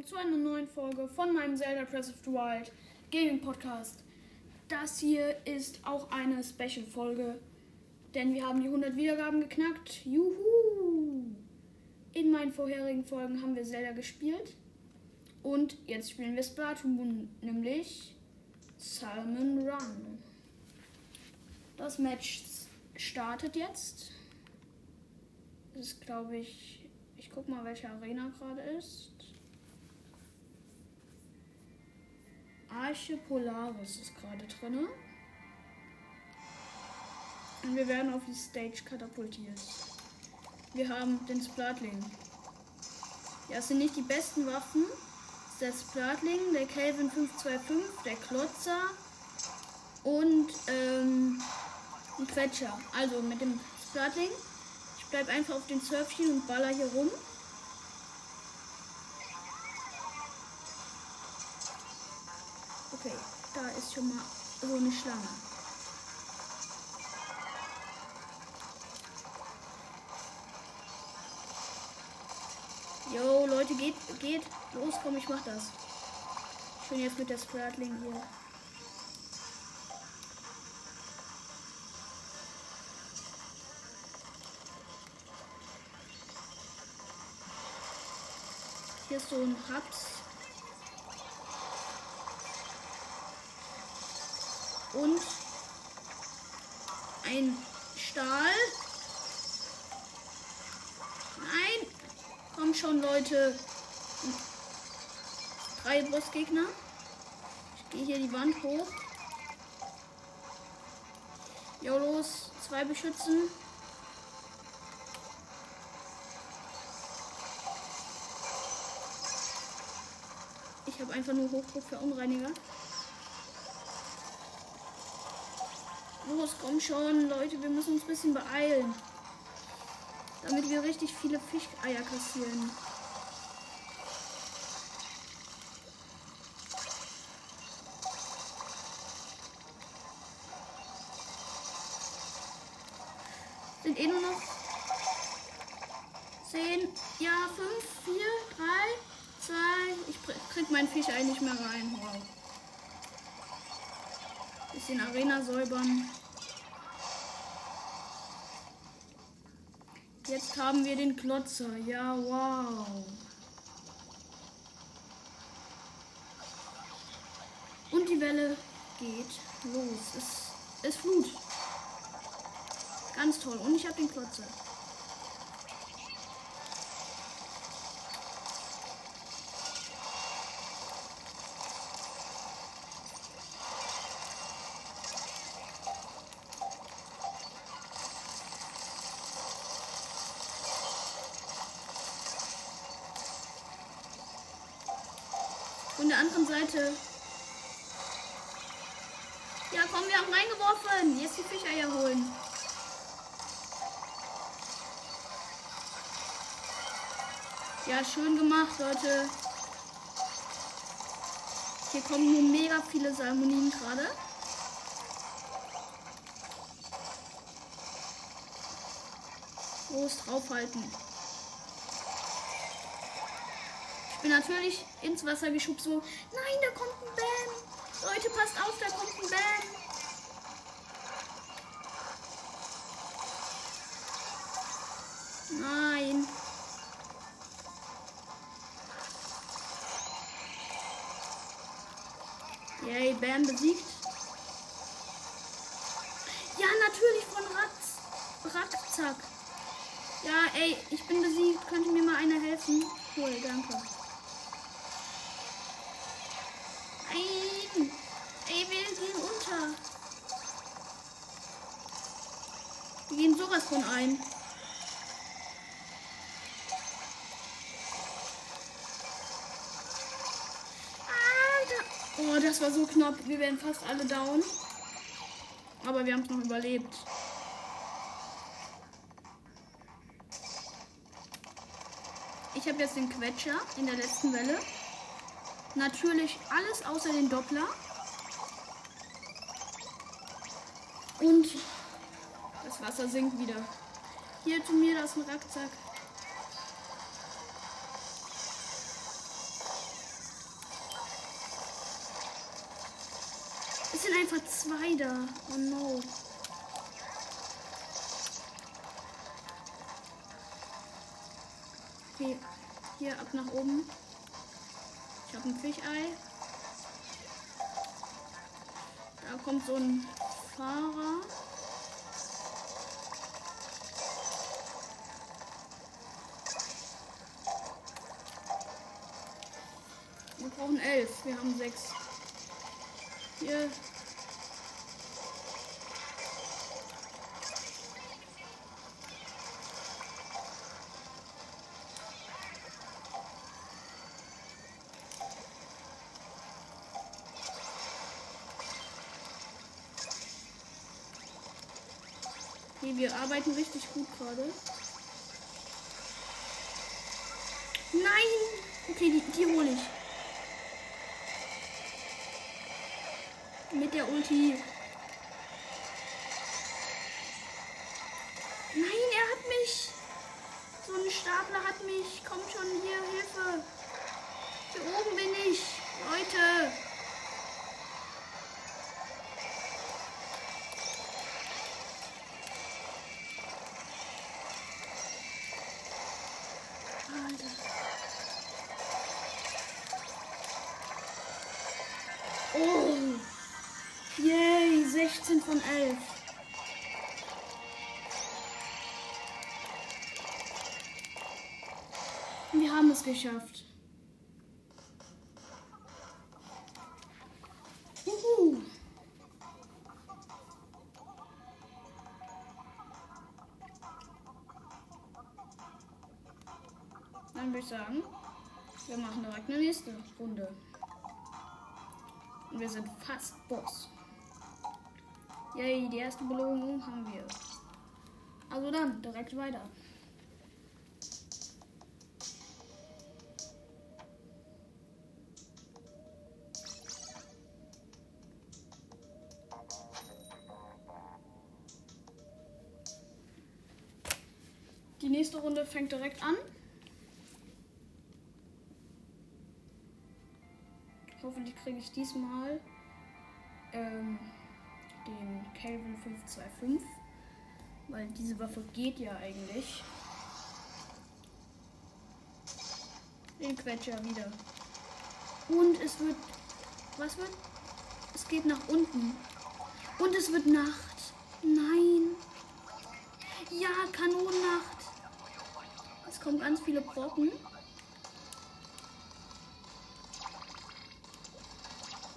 willkommen zu einer neuen Folge von meinem Zelda Breath of the Wild Gaming Podcast. Das hier ist auch eine Special-Folge, denn wir haben die 100 Wiedergaben geknackt. Juhu! In meinen vorherigen Folgen haben wir Zelda gespielt und jetzt spielen wir Splatoon, nämlich Salmon Run. Das Match startet jetzt. Das ist, glaube ich, ich guck mal, welche Arena gerade ist. Arche Polaris ist gerade drin. Und wir werden auf die Stage katapultiert. Wir haben den Splatling. Ja, es sind nicht die besten Waffen. Der Splatling, der Kelvin 525, der Klotzer und ähm, ein Quetscher. Also mit dem Splatling bleib einfach auf den Surfchen und baller hier rum. Ist schon mal so eine Schlange. Jo, Leute, geht, geht. Los, komm, ich mach das. Schön jetzt mit der Spratling hier. Hier ist so ein Raps. Und ein Stahl. Nein. Komm schon, Leute. Drei Bossgegner. Ich gehe hier die Wand hoch. Jo, los. Zwei beschützen. Ich habe einfach nur Hochdruck für Unreiniger. Los, komm schon, Leute, wir müssen uns ein bisschen beeilen. Damit wir richtig viele Fischeier kassieren. Sind eh nur noch 10, ja, 5, 4, 3, zwei. Ich krieg meinen Fisch eigentlich mehr rein. Wow. Bisschen Arena säubern. Jetzt haben wir den Klotzer. Ja, wow. Und die Welle geht los. Es, es Flut. Ganz toll. Und ich habe den Klotzer. Von der anderen Seite. Ja, komm, wir haben reingeworfen. Jetzt die Fischeier holen. Ja, schön gemacht, Leute. Hier kommen nur mega viele Salmoninen gerade. Groß draufhalten. Ich bin natürlich ins Wasser geschubst. So, nein, da kommt ein Bam. Leute, passt auf, da kommt ein Bam. Nein. Yay, Bam besiegt. Ja, natürlich von Ratz. Ratzzack. Ja, ey, ich bin besiegt. Könnte mir mal einer helfen? Cool, danke. Von ein. Oh, das war so knapp. Wir werden fast alle down. Aber wir haben es noch überlebt. Ich habe jetzt den Quetscher in der letzten Welle. Natürlich alles außer den Doppler. Und Wasser sinkt wieder. Hier, tu mir das ein Rackzack. Es sind einfach zwei da. Oh no. Okay, hier ab nach oben. Ich habe ein Fischei. Da kommt so ein Fahrer. Brauchen elf. Wir haben sechs. Hier. Okay, wir arbeiten richtig gut gerade. Nein! Okay, die, die hole ich. Mit von 11. Wir haben es geschafft. Dann würde ich sagen, wir machen direkt eine nächste Runde. Und wir sind fast Boss. Yay, die erste Belohnung haben wir. Also dann, direkt weiter. Die nächste Runde fängt direkt an. Hoffentlich kriege ich diesmal ähm, den Calvin 525. Weil diese Waffe geht ja eigentlich. Den Quetscher wieder. Und es wird. Was wird? Es geht nach unten. Und es wird Nacht. Nein. Ja, Kanonennacht. Es kommen ganz viele Brocken.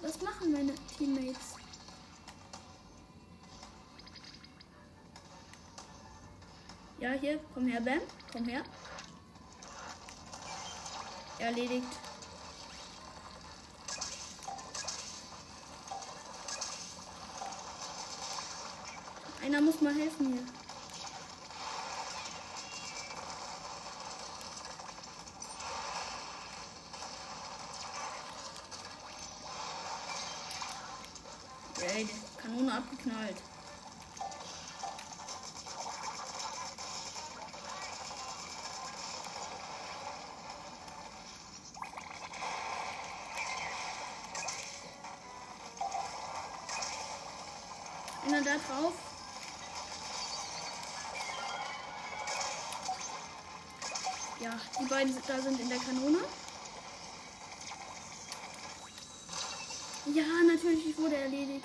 Was machen meine Teammates? Ja, hier, komm her, Bam. Komm her. Erledigt. Einer muss mal helfen hier. Ey, Kanone abgeknallt. Drauf. Ja, die beiden da sind in der Kanone. Ja, natürlich wurde erledigt.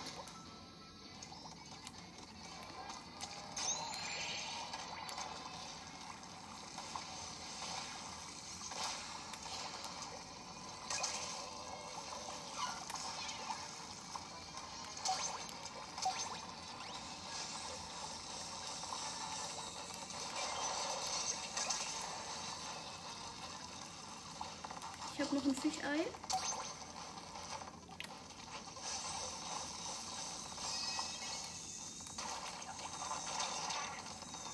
Noch ein.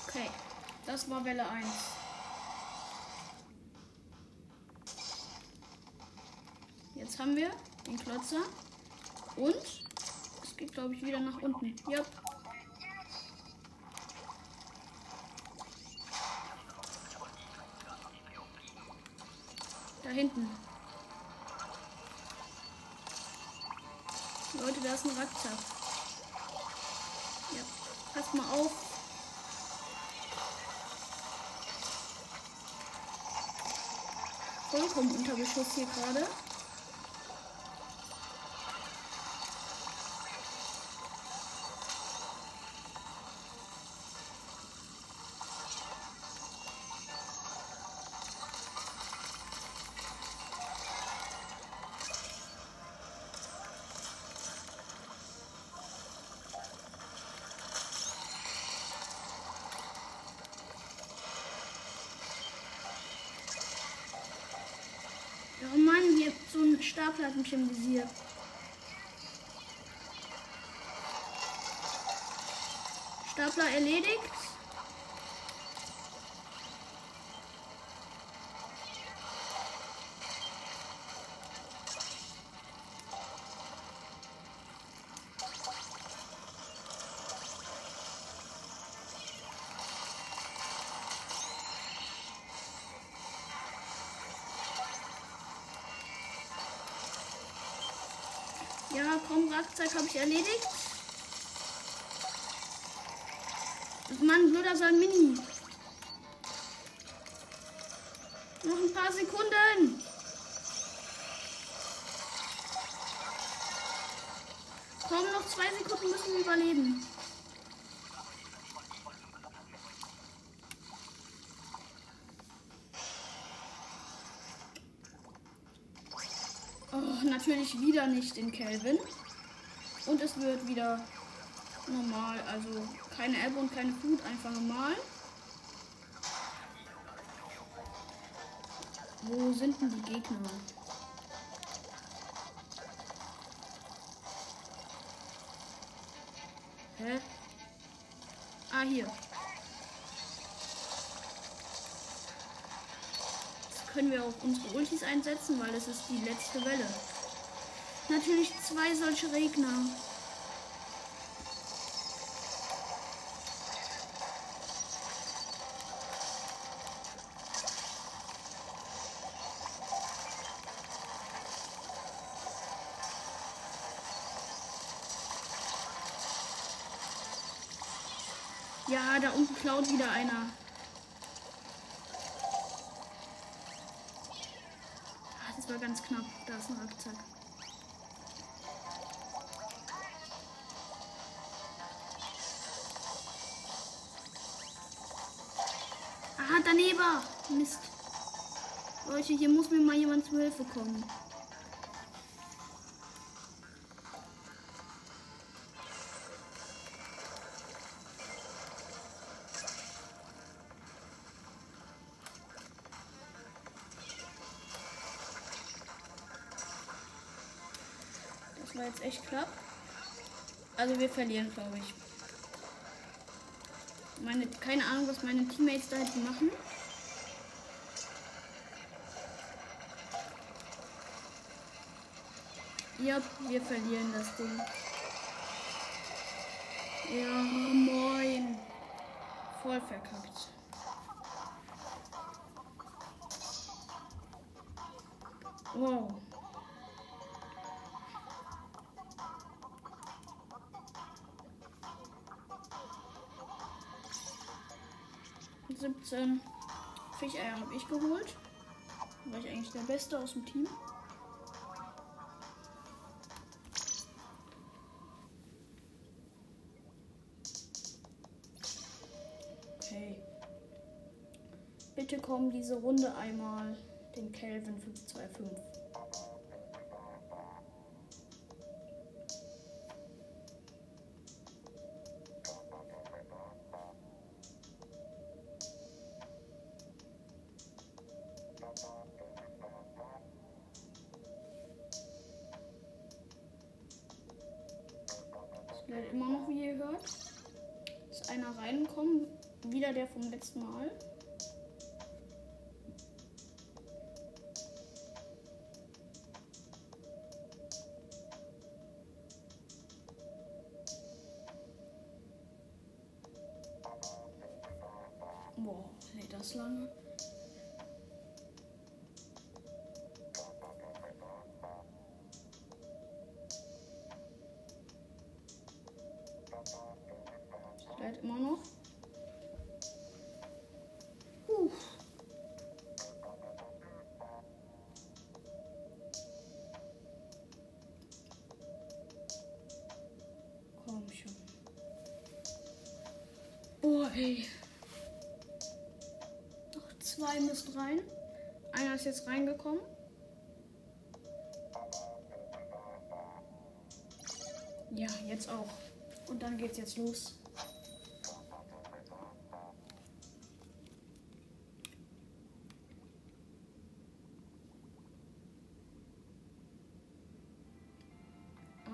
Okay, das war Welle 1. Jetzt haben wir den Klotzer und es geht, glaube ich, wieder nach unten. Ja. Da hinten. Leute, da ist ein Rackzack. Ja, passt mal auf. Vollkommen unter Beschuss hier gerade. Hier so ein Stapler hat mich im Visier. Stapler erledigt. Komm, Rackzeug habe ich erledigt. Mann, blöder Salmini. Noch ein paar Sekunden. Komm, noch zwei Sekunden müssen wir überleben. Oh, natürlich wieder nicht in Kelvin. Und es wird wieder normal. Also keine Ebbe und keine Flut, einfach normal. Wo sind denn die Gegner? Hä? Ah, hier. Jetzt können wir auch unsere Ultis einsetzen, weil es ist die letzte Welle. Natürlich zwei solche Regner. Ja, da unten klaut wieder einer. Ah, das war ganz knapp. Da ist ein Rackzack. Mist. Leute, hier muss mir mal jemand zu Hilfe kommen. Das war jetzt echt knapp. Also wir verlieren, glaube ich. Meine, keine Ahnung, was meine Teammates da hätten machen. Ja, wir verlieren das Ding. Ja, moin. Voll verkackt. Wow. Siebzehn Fischeier habe ich geholt. War ich eigentlich der Beste aus dem Team. Diese Runde einmal den Kelvin 525. Es lädt immer noch, wie ihr hört. Ist einer reingekommen. Wieder der vom letzten Mal. Okay. Noch zwei müssen rein. Einer ist jetzt reingekommen. Ja, jetzt auch. Und dann geht's jetzt los.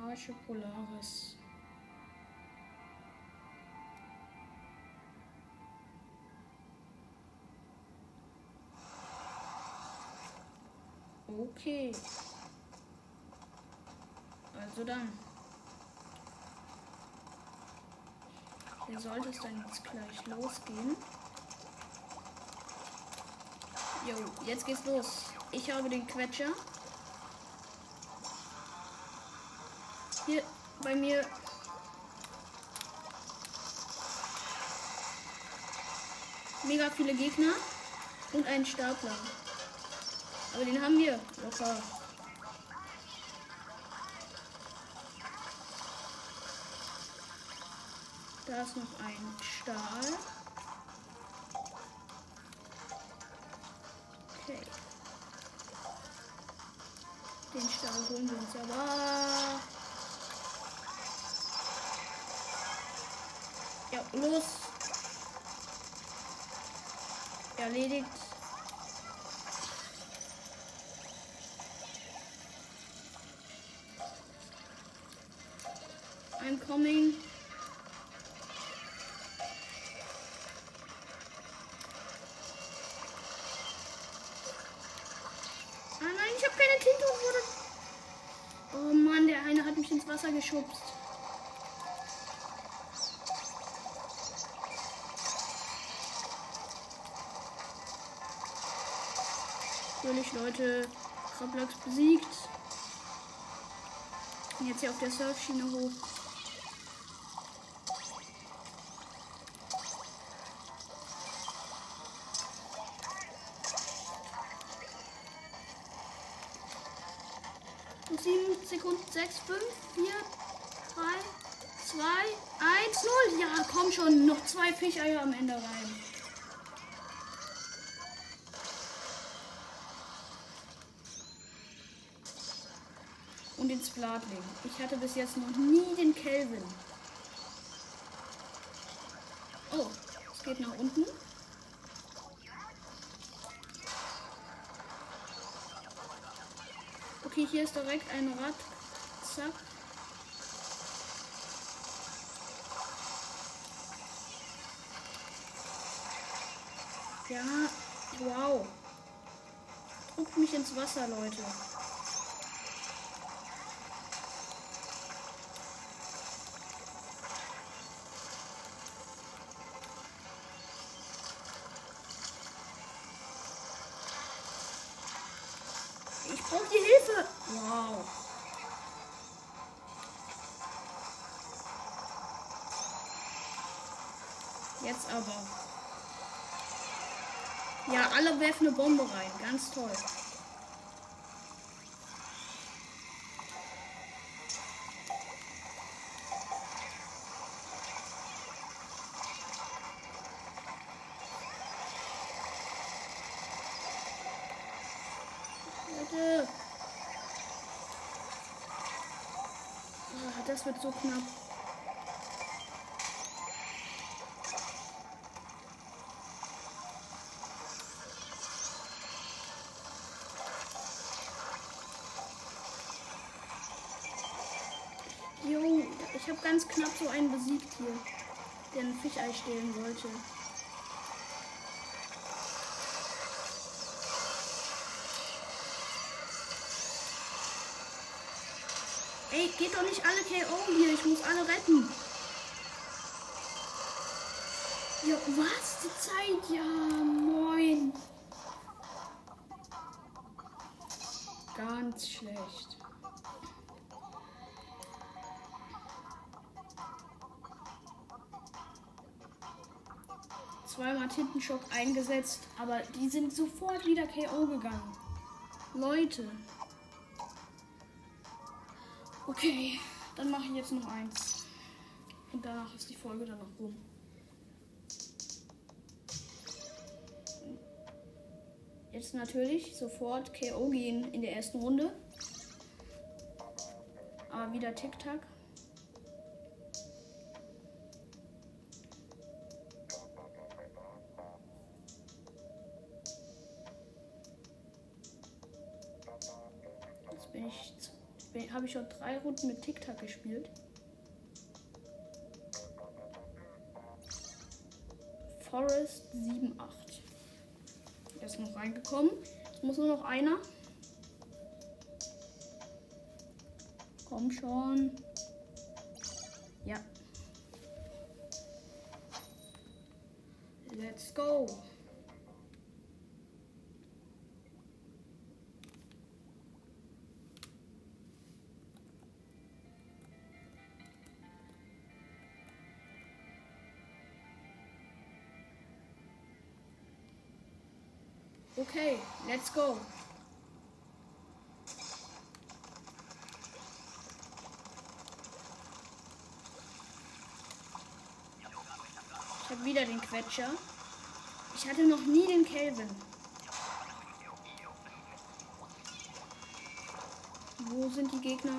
Arche Polaris. Okay. Also dann. Hier sollte es dann jetzt gleich losgehen. Jo, jetzt geht's los. Ich habe den Quetscher. Hier bei mir. Mega viele Gegner und einen Stapler. Aber den haben wir locker. Da ist noch ein Stahl. Okay. Den Stahl holen wir uns aber. Ja, los. Erledigt. I'm coming. Ah nein, ich habe keine Tinte. Oh Mann, der eine hat mich ins Wasser geschubst. Natürlich, Leute, Roblox besiegt. Jetzt hier auf der Surfschiene hoch. Sekunden, 6, 5, 4, 3, 2, 1, 0. Ja, komm schon, noch zwei Fischeier am Ende rein. Und den Splatling. Ich hatte bis jetzt noch nie den Kelvin. Oh, es geht nach unten. Okay, hier ist direkt ein Rad. Zack. Ja, wow. Druckt mich ins Wasser, Leute. Jetzt aber. Ja, alle werfen eine Bombe rein. Ganz toll. Ah, das wird so knapp. Jo, ich habe ganz knapp so einen besiegt hier, der ein Fischei stehlen wollte. Ey, geht doch nicht alle KO hier. Ich muss alle retten. Ja, was? Die Zeit? Ja, moin. Ganz schlecht. zweimal Tintenschock eingesetzt, aber die sind sofort wieder KO gegangen. Leute. Okay, dann mache ich jetzt noch eins. Und danach ist die Folge dann noch rum. Jetzt natürlich sofort KO gehen in der ersten Runde. Aber wieder Tic-Tac. Habe ich schon drei Runden mit Tic-Tac gespielt. Forest 7-8. Er ist noch reingekommen. Es muss nur noch einer. Komm schon. Ja. Let's go. Okay, let's go. Ich habe wieder den Quetscher. Ich hatte noch nie den Kelvin. Wo sind die Gegner?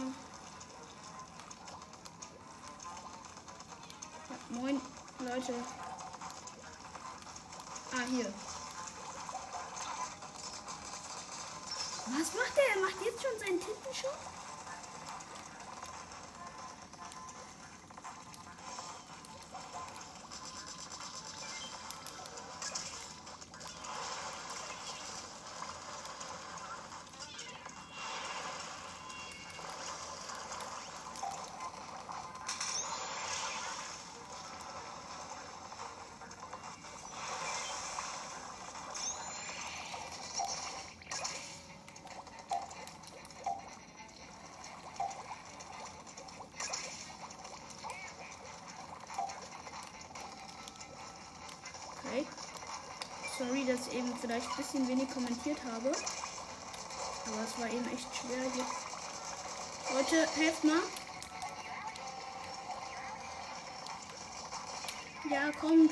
Ja, moin, Leute. Ah, hier. Was macht er? Er macht jetzt schon seinen Tippenschuss? Sorry, dass ich eben vielleicht ein bisschen wenig kommentiert habe. Aber es war eben echt schwer hier. Leute, helft mal. Ja, kommt.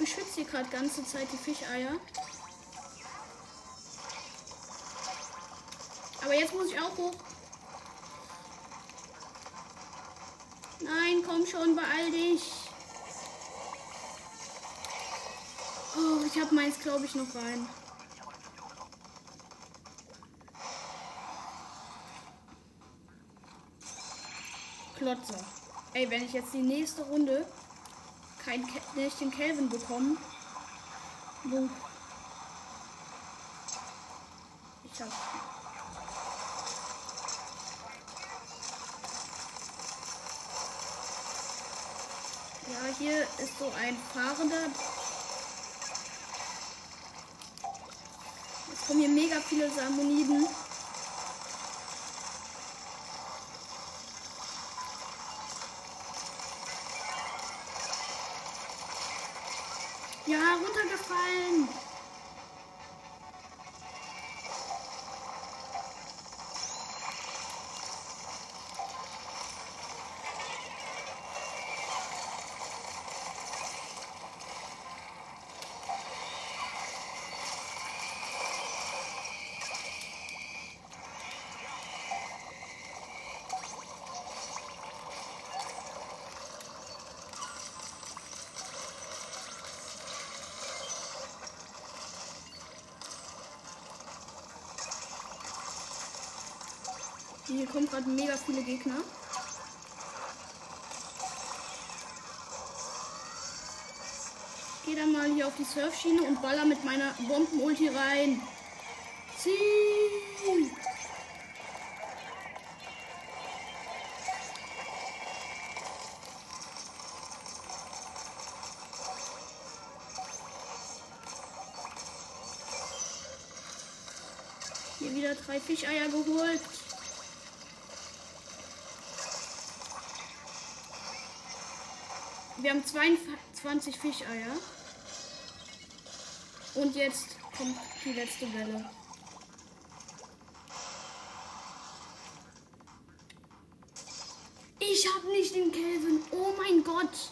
Ich beschütze hier gerade ganze Zeit die Fischeier. Aber jetzt muss ich auch hoch. Nein, komm schon, beeil dich. Oh, ich habe meins, glaube ich, noch rein. Klotzer. Ey, wenn ich jetzt die nächste Runde kein Ke nicht den Kelvin bekomme. Wo? Ist so ein Fahrender. Jetzt kommen hier mega viele Salmoniden. Ja, runtergefallen. Hier kommen gerade mega viele Gegner. Ich gehe dann mal hier auf die Surfschiene und baller mit meiner Bombenulti rein. Zieh! Hier wieder drei Fischeier geholt. Wir haben 22 Fischeier. Und jetzt kommt die letzte Welle. Ich hab nicht den Kelvin. Oh mein Gott.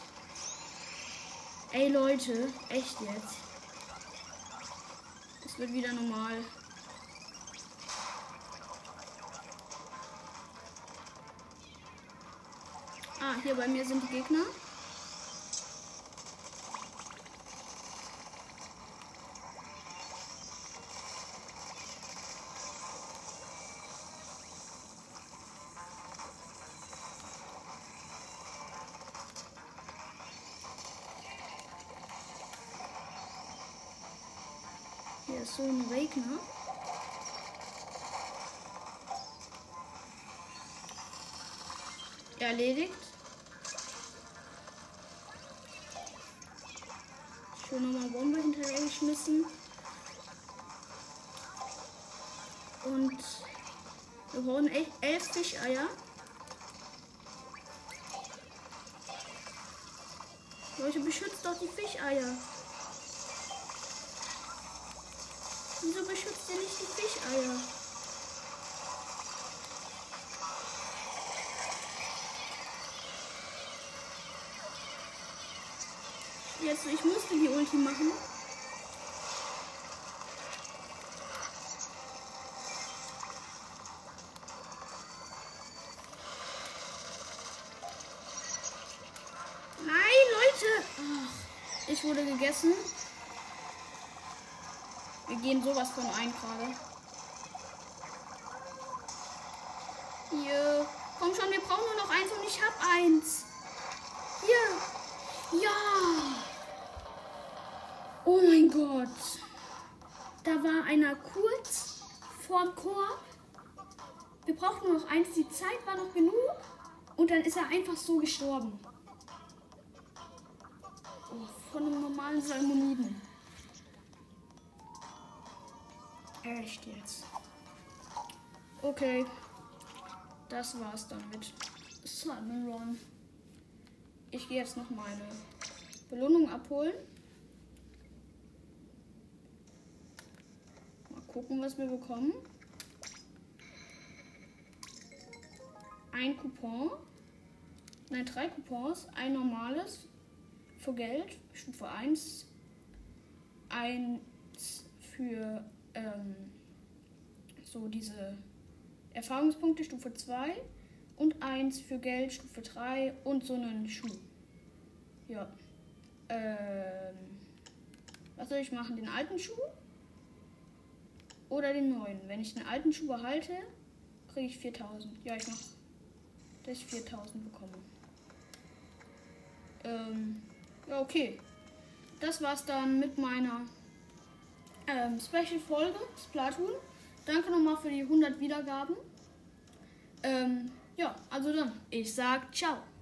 Ey Leute, echt jetzt. Es wird wieder normal. Ah, hier bei mir sind die Gegner. Hier ist so ein Regner. Erledigt. Schön nochmal Bombe hinterher geschmissen. Und wir brauchen echt elf Fischeier. Leute, beschützt doch die Fischeier. Beschützt ihr nicht die Fischeier? Jetzt, ich musste die Ulti machen. Nein, Leute! Ich wurde gegessen. Wir gehen sowas von ein gerade. Hier. Komm schon, wir brauchen nur noch eins und ich hab eins. Hier. Ja. Oh mein Gott. Da war einer kurz vorm Korb. Wir brauchten nur noch eins. Die Zeit war noch genug. Und dann ist er einfach so gestorben. Oh, von einem normalen Salmoniden. Echt jetzt. Okay. Das war's dann mit Simon Run. Ich gehe jetzt noch meine Belohnung abholen. Mal gucken, was wir bekommen. Ein Coupon. Nein, drei Coupons. Ein normales für Geld, Stufe 1. Eins für ähm, so diese Erfahrungspunkte Stufe 2 und eins für Geld Stufe 3 und so einen Schuh. Ja. Ähm, was soll ich machen? Den alten Schuh? Oder den neuen? Wenn ich den alten Schuh behalte, kriege ich 4000. Ja, ich mache, dass ich 4000 bekomme. Ähm, ja, okay. Das war's dann mit meiner ähm, Special-Folge Splatoon. Danke nochmal für die 100 Wiedergaben. Ähm, ja, also dann, ich sag ciao.